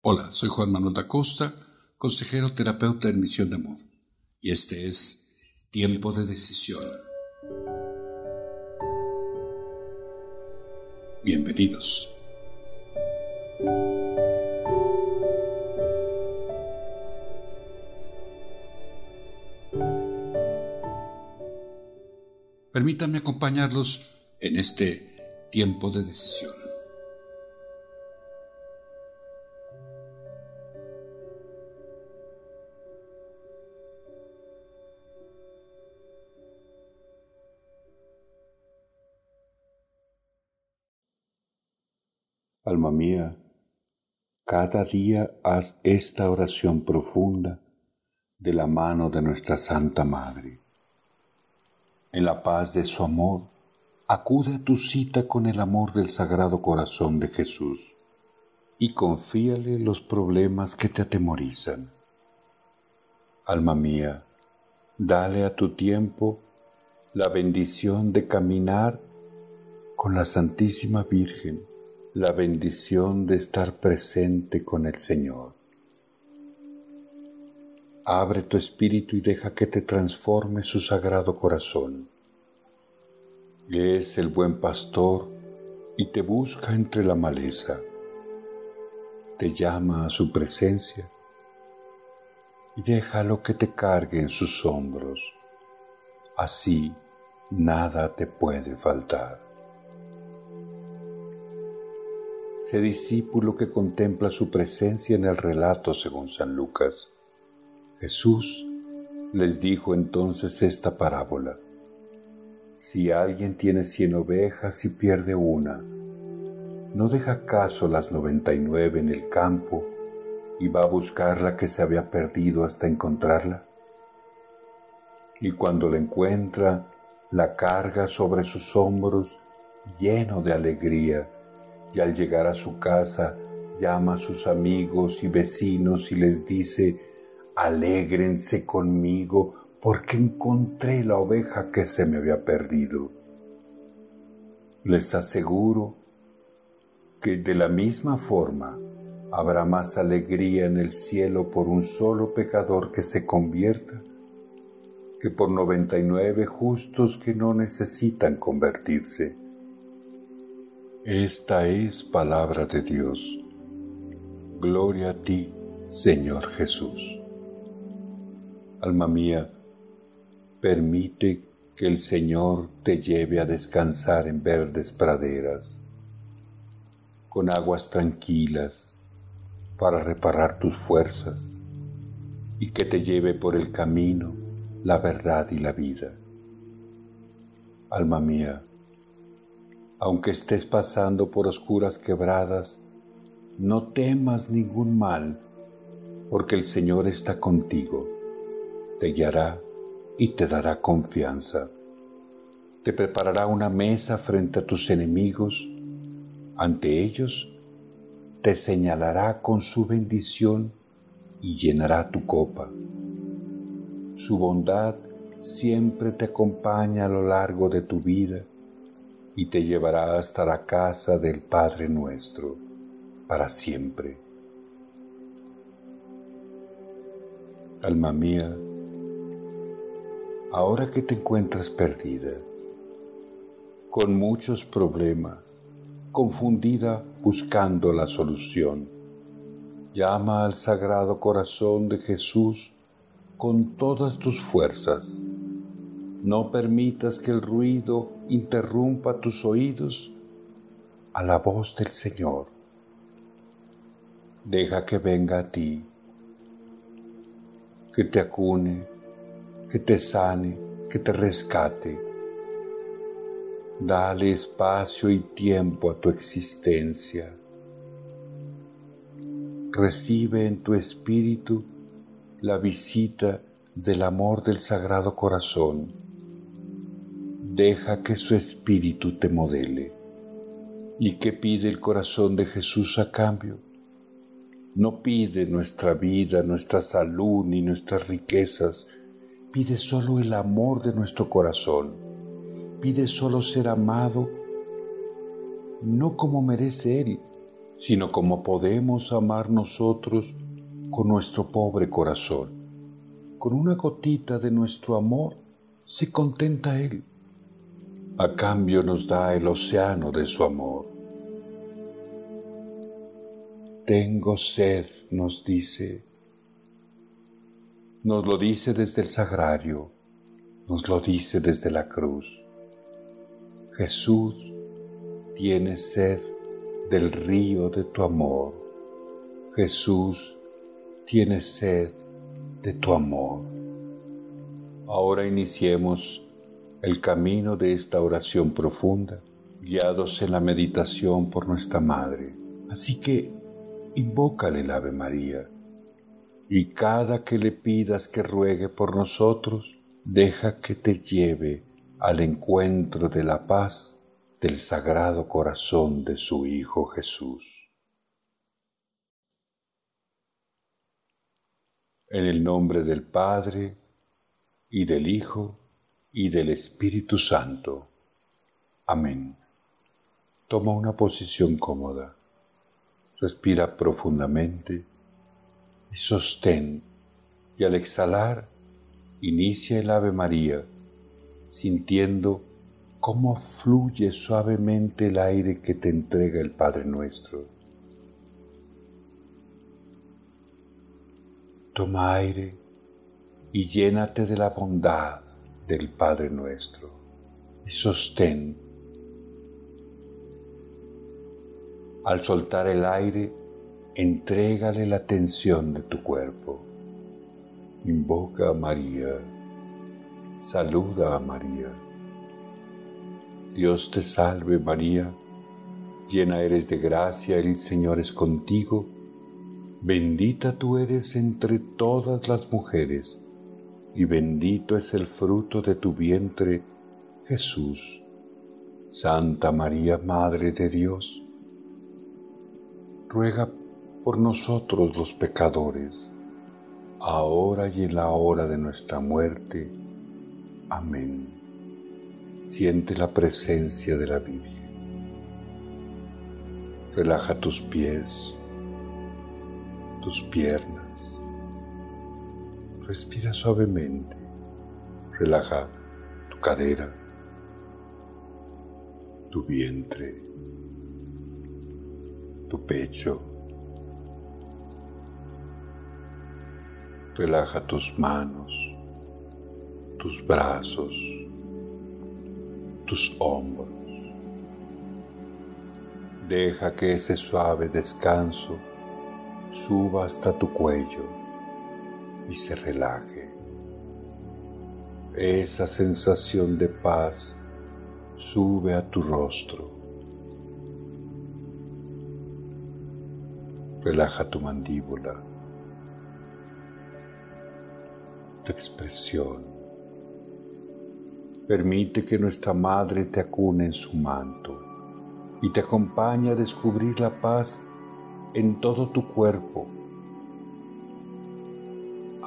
Hola, soy Juan Manuel da Costa, consejero terapeuta en Misión de Amor, y este es Tiempo de Decisión. Bienvenidos. Permítanme acompañarlos en este tiempo de decisión. Mía, cada día haz esta oración profunda de la mano de nuestra Santa Madre. En la paz de su amor, acude a tu cita con el amor del Sagrado Corazón de Jesús y confíale los problemas que te atemorizan. Alma mía, dale a tu tiempo la bendición de caminar con la Santísima Virgen la bendición de estar presente con el Señor. Abre tu espíritu y deja que te transforme su sagrado corazón. Es el buen pastor y te busca entre la maleza. Te llama a su presencia y déjalo que te cargue en sus hombros. Así nada te puede faltar. Discípulo que contempla su presencia en el relato según San Lucas. Jesús les dijo entonces esta parábola. Si alguien tiene cien ovejas y pierde una, ¿no deja caso las noventa y nueve en el campo y va a buscar la que se había perdido hasta encontrarla? Y cuando la encuentra, la carga sobre sus hombros lleno de alegría y al llegar a su casa llama a sus amigos y vecinos y les dice, alégrense conmigo porque encontré la oveja que se me había perdido. Les aseguro que de la misma forma habrá más alegría en el cielo por un solo pecador que se convierta que por noventa y nueve justos que no necesitan convertirse. Esta es palabra de Dios. Gloria a ti, Señor Jesús. Alma mía, permite que el Señor te lleve a descansar en verdes praderas, con aguas tranquilas para reparar tus fuerzas y que te lleve por el camino, la verdad y la vida. Alma mía, aunque estés pasando por oscuras quebradas, no temas ningún mal, porque el Señor está contigo, te guiará y te dará confianza. Te preparará una mesa frente a tus enemigos, ante ellos te señalará con su bendición y llenará tu copa. Su bondad siempre te acompaña a lo largo de tu vida y te llevará hasta la casa del Padre nuestro para siempre. Alma mía, ahora que te encuentras perdida, con muchos problemas, confundida buscando la solución, llama al Sagrado Corazón de Jesús con todas tus fuerzas no permitas que el ruido interrumpa tus oídos a la voz del Señor. Deja que venga a ti, que te acune, que te sane, que te rescate. Dale espacio y tiempo a tu existencia. Recibe en tu espíritu la visita del amor del Sagrado Corazón deja que su espíritu te modele. ¿Y qué pide el corazón de Jesús a cambio? No pide nuestra vida, nuestra salud ni nuestras riquezas, pide solo el amor de nuestro corazón, pide solo ser amado, no como merece Él, sino como podemos amar nosotros con nuestro pobre corazón. Con una gotita de nuestro amor se contenta Él. A cambio nos da el océano de su amor. Tengo sed, nos dice. Nos lo dice desde el sagrario, nos lo dice desde la cruz. Jesús tiene sed del río de tu amor. Jesús tiene sed de tu amor. Ahora iniciemos el camino de esta oración profunda, guiados en la meditación por nuestra Madre. Así que invócale el Ave María, y cada que le pidas que ruegue por nosotros, deja que te lleve al encuentro de la paz del Sagrado Corazón de su Hijo Jesús. En el nombre del Padre, y del Hijo, y del Espíritu Santo. Amén. Toma una posición cómoda. Respira profundamente y sostén y al exhalar inicia el Ave María sintiendo cómo fluye suavemente el aire que te entrega el Padre nuestro. Toma aire y llénate de la bondad del Padre nuestro y sostén. Al soltar el aire, entrégale la tensión de tu cuerpo. Invoca a María, saluda a María. Dios te salve María, llena eres de gracia, el Señor es contigo, bendita tú eres entre todas las mujeres, y bendito es el fruto de tu vientre, Jesús. Santa María, Madre de Dios, ruega por nosotros los pecadores, ahora y en la hora de nuestra muerte. Amén. Siente la presencia de la Virgen. Relaja tus pies, tus piernas. Respira suavemente. Relaja tu cadera, tu vientre tu pecho. Relaja tus manos, tus brazos, tus hombros. Deja que ese suave descanso suba hasta tu cuello y se relaje. Esa sensación de paz sube a tu rostro Relaja tu mandíbula, tu expresión. Permite que nuestra Madre te acune en su manto y te acompañe a descubrir la paz en todo tu cuerpo.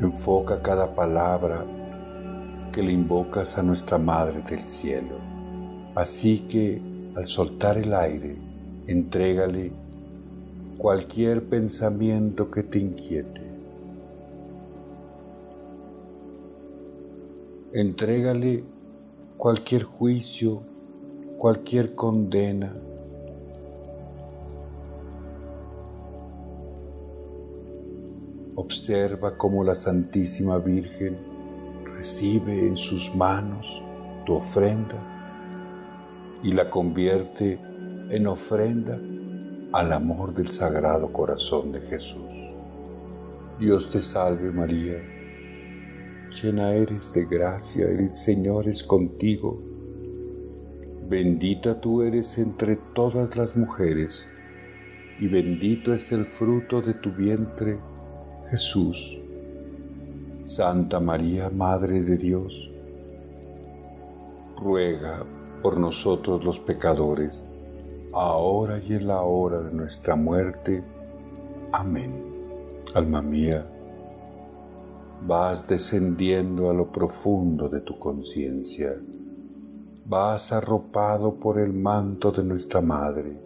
Enfoca cada palabra que le invocas a nuestra Madre del Cielo, así que al soltar el aire, Entrégale cualquier pensamiento que te inquiete. Entrégale cualquier juicio, cualquier condena. Observa cómo la Santísima Virgen recibe en sus manos tu ofrenda y la convierte en ofrenda al amor del Sagrado Corazón de Jesús. Dios te salve María, llena eres de gracia, el Señor es contigo, bendita tú eres entre todas las mujeres, y bendito es el fruto de tu vientre, Jesús. Santa María, Madre de Dios, ruega por nosotros los pecadores, ahora y en la hora de nuestra muerte. Amén. Alma mía, vas descendiendo a lo profundo de tu conciencia, vas arropado por el manto de nuestra Madre.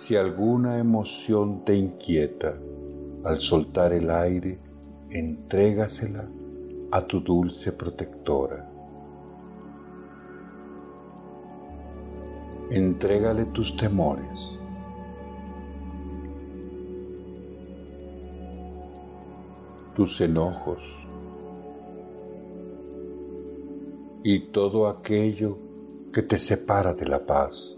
Si alguna emoción te inquieta, al soltar el aire, entrégasela a tu dulce protectora. Entrégale tus temores. tus enojos y todo aquello que te separa de la paz.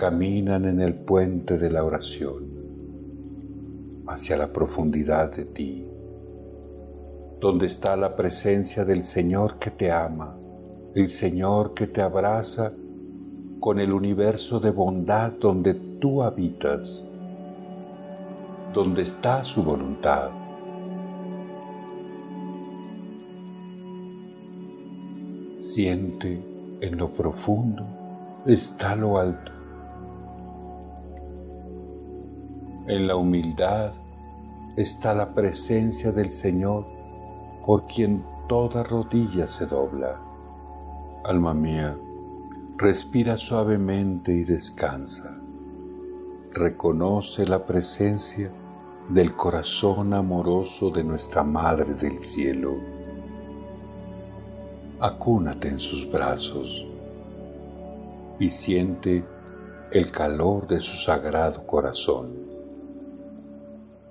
caminan en el puente de la oración hacia la profundidad de ti, donde está la presencia del Señor que te ama, el Señor que te abraza con el universo de bondad donde tú habitas, donde está su voluntad. Siente en lo profundo está lo alto En la humildad está la presencia del Señor por quien toda rodilla se dobla. Alma mía, respira suavemente y descansa. Reconoce la presencia del corazón amoroso de nuestra Madre del Cielo. Acúnate en sus brazos y siente el calor de su sagrado corazón.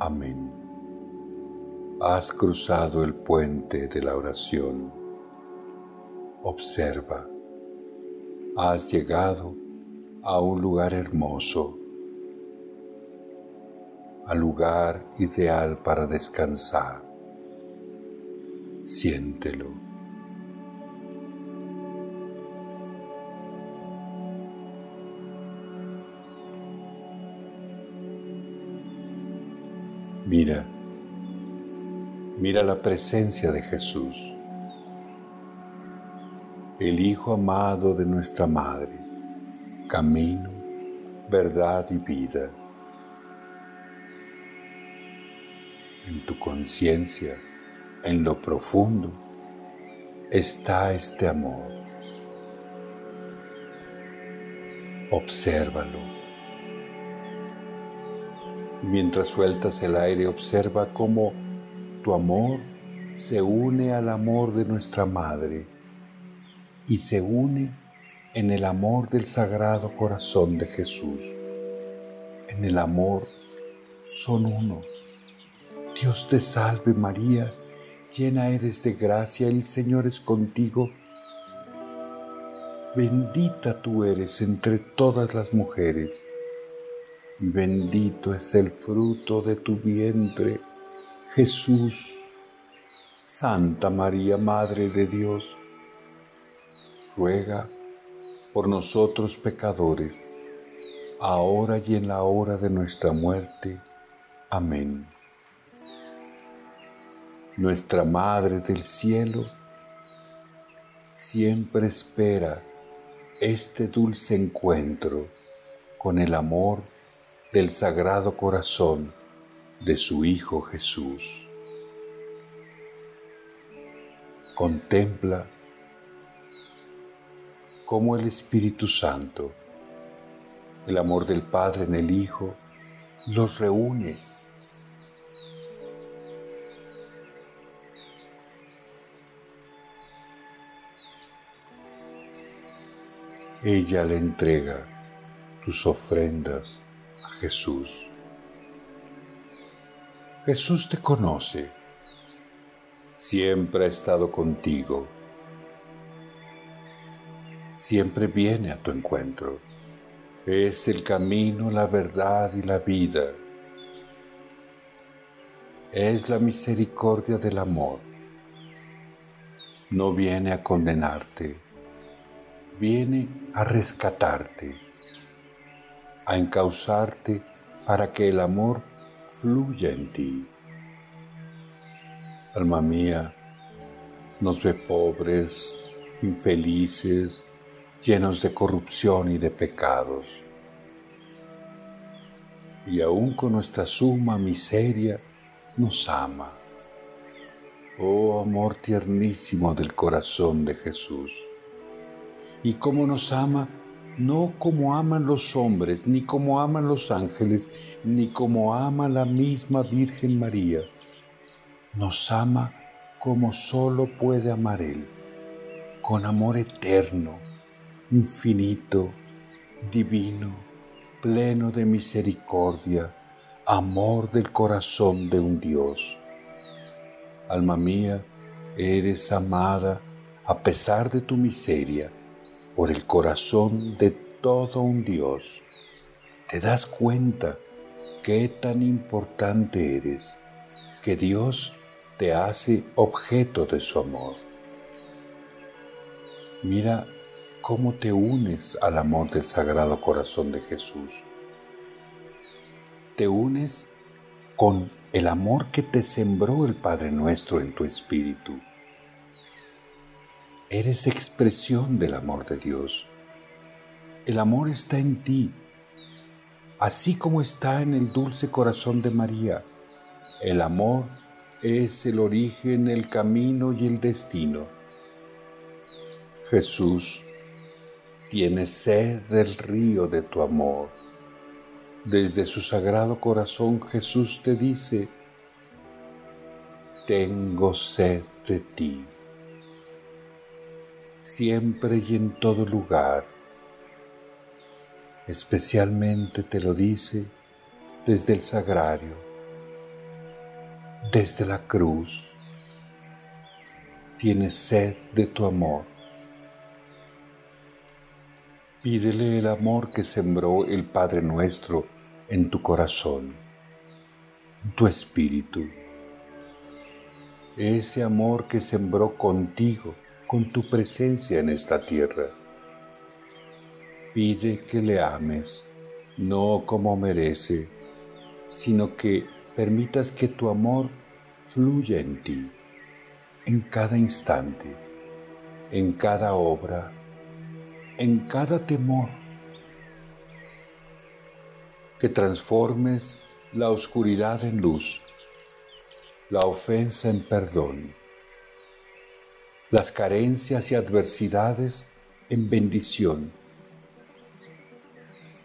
Amén. Has cruzado el puente de la oración. Observa. Has llegado a un lugar hermoso, al lugar ideal para descansar. Siéntelo. Mira, mira la presencia de Jesús, el Hijo amado de nuestra Madre, camino, verdad y vida. En tu conciencia, en lo profundo, está este amor. Obsérvalo mientras sueltas el aire, observa cómo tu amor se une al amor de nuestra Madre y se une en el amor del Sagrado Corazón de Jesús. En el amor son uno. Dios te salve María, llena eres de gracia, el Señor es contigo. Bendita tú eres entre todas las mujeres bendito es el fruto de tu vientre, Jesús. Santa María, Madre de Dios, ruega por nosotros pecadores, ahora y en la hora de nuestra muerte. Amén. Nuestra Madre del Cielo siempre espera este dulce encuentro con el amor del Sagrado Corazón de su Hijo Jesús. Contempla cómo el Espíritu Santo, el amor del Padre en el Hijo, los reúne ella le entrega tus ofrendas Jesús. Jesús te conoce, siempre ha estado contigo, siempre viene a tu encuentro, es el camino, la verdad y la vida, es la misericordia del amor, no viene a condenarte, viene a rescatarte, a encauzarte para que el amor fluya en ti. Alma mía, nos ve pobres, infelices, llenos de corrupción y de pecados. Y aún con nuestra suma miseria, nos ama. Oh amor tiernísimo del corazón de Jesús y cómo nos ama, no como aman los hombres, ni como aman los ángeles, ni como ama la misma Virgen María. Nos ama como solo puede amar Él, con amor eterno, infinito, divino, pleno de misericordia, amor del corazón de un Dios. Alma mía, eres amada a pesar de tu miseria por el corazón de todo un Dios, te das cuenta qué tan importante eres, que Dios te hace objeto de su amor. Mira cómo te unes al amor del Sagrado Corazón de Jesús. Te unes con el amor que te sembró el Padre nuestro en tu espíritu Eres expresión del amor de Dios. El amor está en ti, así como está en el dulce corazón de María. El amor es el origen, el camino y el destino. Jesús tiene sed del río de tu amor. Desde su sagrado corazón Jesús te dice, tengo sed de ti siempre y en todo lugar. Especialmente te lo dice desde el sagrario, desde la cruz. Tienes sed de tu amor. Pídele el amor que sembró el Padre nuestro en tu corazón, tu espíritu. Ese amor que sembró contigo con tu presencia en esta tierra. Pide que le ames, no como merece, sino que permitas que tu amor fluya en ti, en cada instante, en cada obra, en cada temor. Que transformes la oscuridad en luz, la ofensa en perdón las carencias y adversidades en bendición,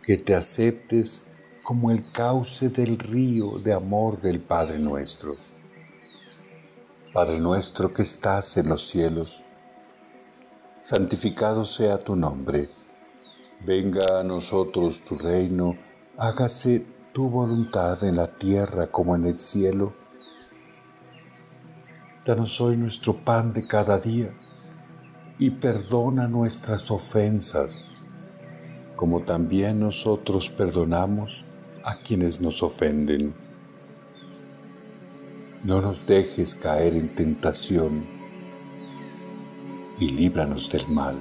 que te aceptes como el cauce del río de amor del Padre nuestro. Padre nuestro que estás en los cielos, santificado sea tu nombre, venga a nosotros tu reino, hágase tu voluntad en la tierra como en el cielo. Danos hoy nuestro pan de cada día y perdona nuestras ofensas, como también nosotros perdonamos a quienes nos ofenden. No nos dejes caer en tentación y líbranos del mal.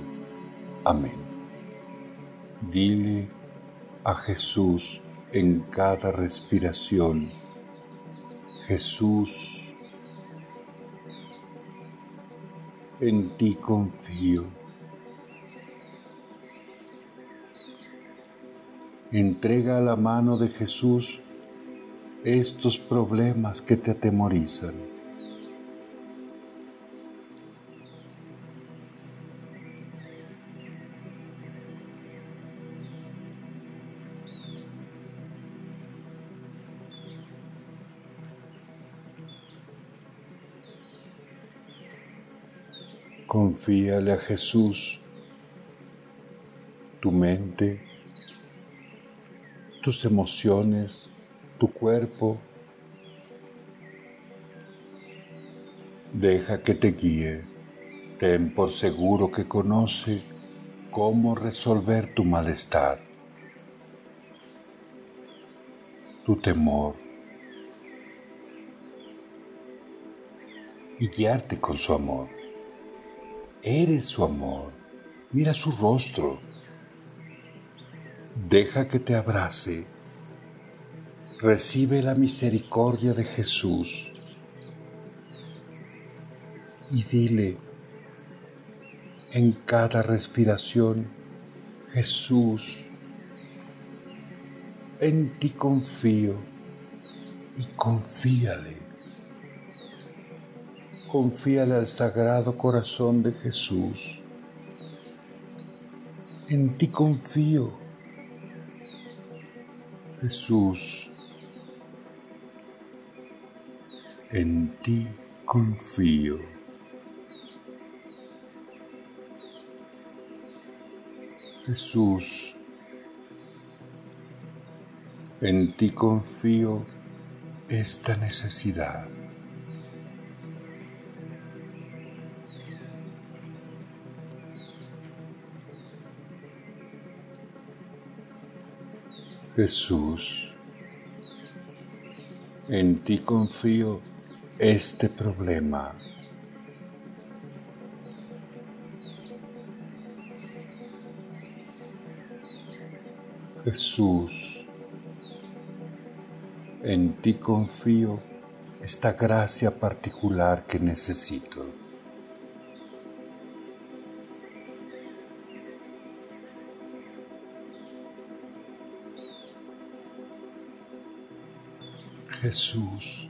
Amén. Dile a Jesús en cada respiración, Jesús, en ti confío. Entrega a la mano de Jesús estos problemas que te atemorizan. Confíale a Jesús tu mente, tus emociones, tu cuerpo. Deja que te guíe. Ten por seguro que conoce cómo resolver tu malestar, tu temor y guiarte con su amor. Eres su amor. Mira su rostro. Deja que te abrace. Recibe la misericordia de Jesús. Y dile en cada respiración, Jesús, en ti confío y confíale. Confíale al Sagrado Corazón de Jesús. En ti confío. Jesús, en ti confío. Jesús, en ti confío esta necesidad. Jesús, en ti confío este problema. Jesús, en ti confío esta gracia particular que necesito. Jesús.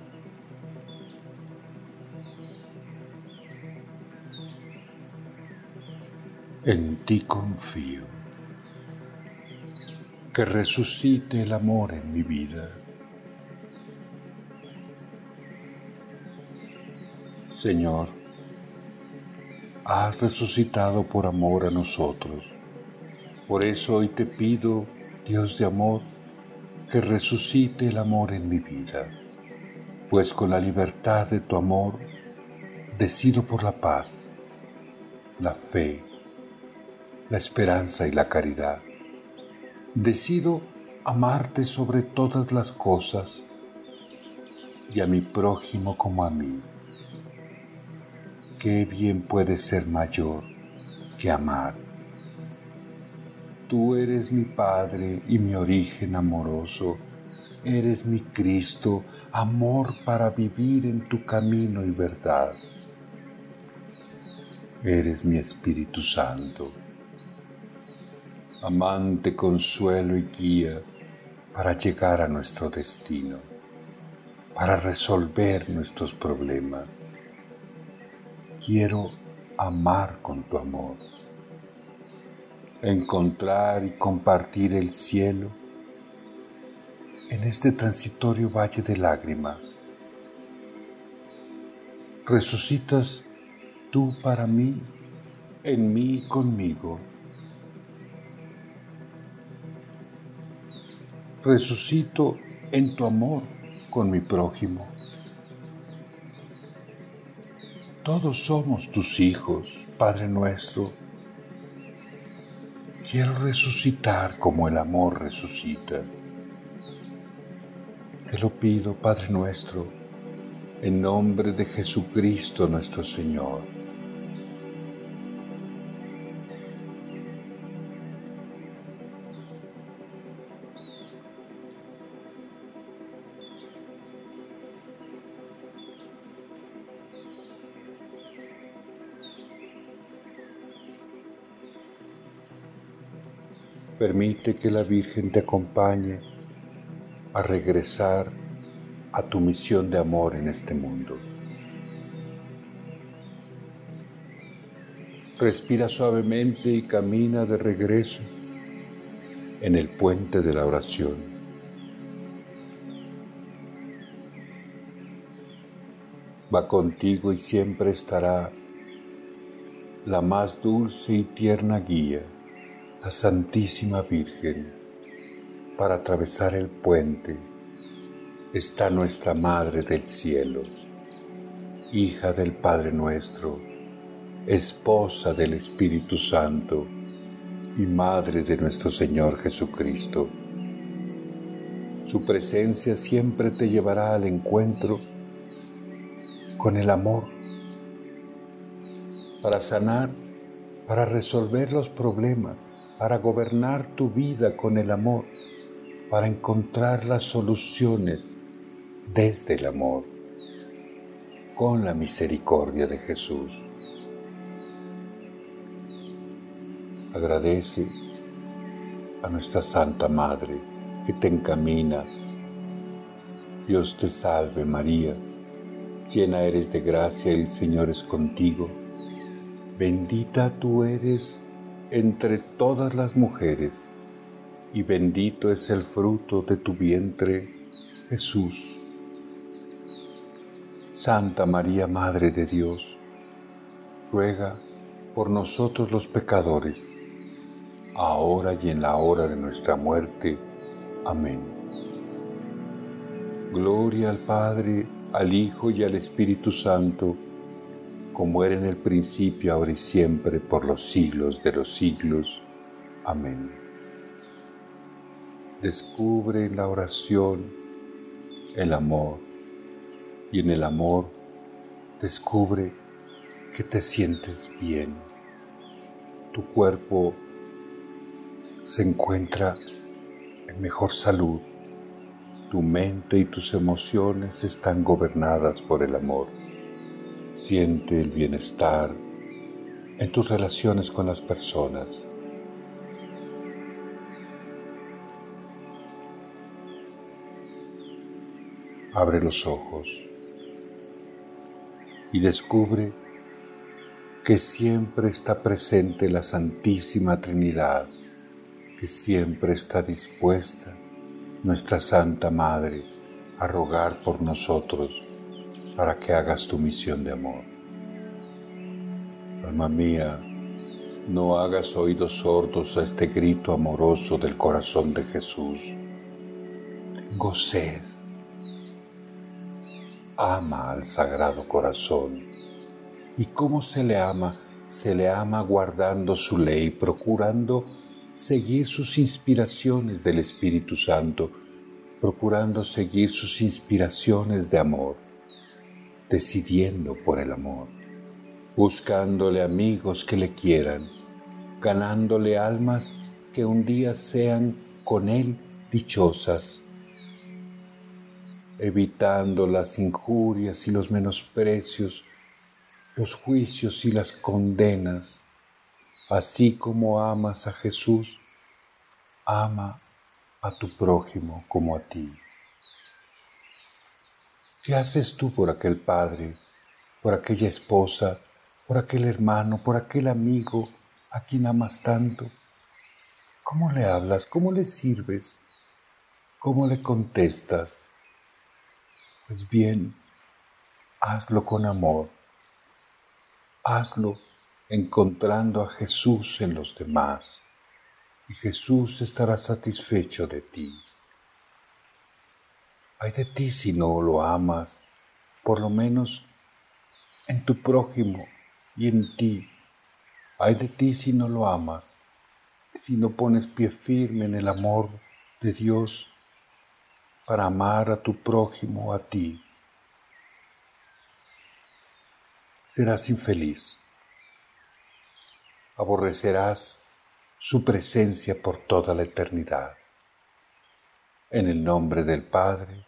En ti confío. Que resucite el amor en mi vida. Señor, has resucitado por amor a nosotros. Por eso hoy te pido, Dios de amor, que resucite el amor en mi vida, pues con la libertad de tu amor decido por la paz, la fe, la esperanza y la caridad. Decido amarte sobre todas las cosas y a mi prójimo como a mí. ¿Qué bien puede ser mayor que amar? Tú eres mi Padre y mi origen amoroso. Eres mi Cristo, amor para vivir en tu camino y verdad. Eres mi Espíritu Santo, amante, consuelo y guía para llegar a nuestro destino, para resolver nuestros problemas. Quiero amar con tu amor encontrar y compartir el cielo en este transitorio valle de lágrimas. Resucitas tú para mí, en mí y conmigo. Resucito en tu amor con mi prójimo. Todos somos tus hijos, Padre nuestro Quiero resucitar como el amor resucita. Te lo pido, Padre nuestro, en nombre de Jesucristo nuestro Señor. Permite que la Virgen te acompañe a regresar a tu misión de amor en este mundo. Respira suavemente y camina de regreso en el puente de la oración. Va contigo y siempre estará la más dulce y tierna guía la Santísima Virgen, para atravesar el puente está nuestra Madre del Cielo, hija del Padre nuestro, esposa del Espíritu Santo y Madre de nuestro Señor Jesucristo. Su presencia siempre te llevará al encuentro con el amor para sanar, para resolver los problemas, para gobernar tu vida con el amor, para encontrar las soluciones desde el amor, con la misericordia de Jesús. Agradece a nuestra Santa Madre que te encamina. Dios te salve María, llena eres de gracia, el Señor es contigo. Bendita tú eres entre todas las mujeres, y bendito es el fruto de tu vientre, Jesús. Santa María, Madre de Dios, ruega por nosotros los pecadores, ahora y en la hora de nuestra muerte. Amén. Gloria al Padre, al Hijo y al Espíritu Santo, como era en el principio, ahora y siempre, por los siglos de los siglos. Amén. Descubre en la oración el amor y en el amor descubre que te sientes bien. Tu cuerpo se encuentra en mejor salud. Tu mente y tus emociones están gobernadas por el amor. Siente el bienestar en tus relaciones con las personas. Abre los ojos y descubre que siempre está presente la Santísima Trinidad, que siempre está dispuesta nuestra Santa Madre a rogar por nosotros para que hagas tu misión de amor. Alma mía, no hagas oídos sordos a este grito amoroso del corazón de Jesús. Tengo. Ama al Sagrado Corazón. ¿Y cómo se le ama? Se le ama guardando su ley, procurando seguir sus inspiraciones del Espíritu Santo, procurando seguir sus inspiraciones de amor decidiendo por el amor, buscándole amigos que le quieran, ganándole almas que un día sean con él dichosas, evitando las injurias y los menosprecios, los juicios y las condenas, así como amas a Jesús, ama a tu prójimo como a ti. ¿Qué haces tú por aquel padre, por aquella esposa, por aquel hermano, por aquel amigo a quien amas tanto? ¿Cómo le hablas? ¿Cómo le sirves? ¿Cómo le contestas? Pues bien, hazlo con amor. Hazlo encontrando a Jesús en los demás y Jesús estará satisfecho de ti. Ay de ti si no lo amas, por lo menos en tu prójimo y en ti. Ay de ti si no lo amas, si no pones pie firme en el amor de Dios para amar a tu prójimo, a ti. Serás infeliz. Aborrecerás su presencia por toda la eternidad. En el nombre del Padre,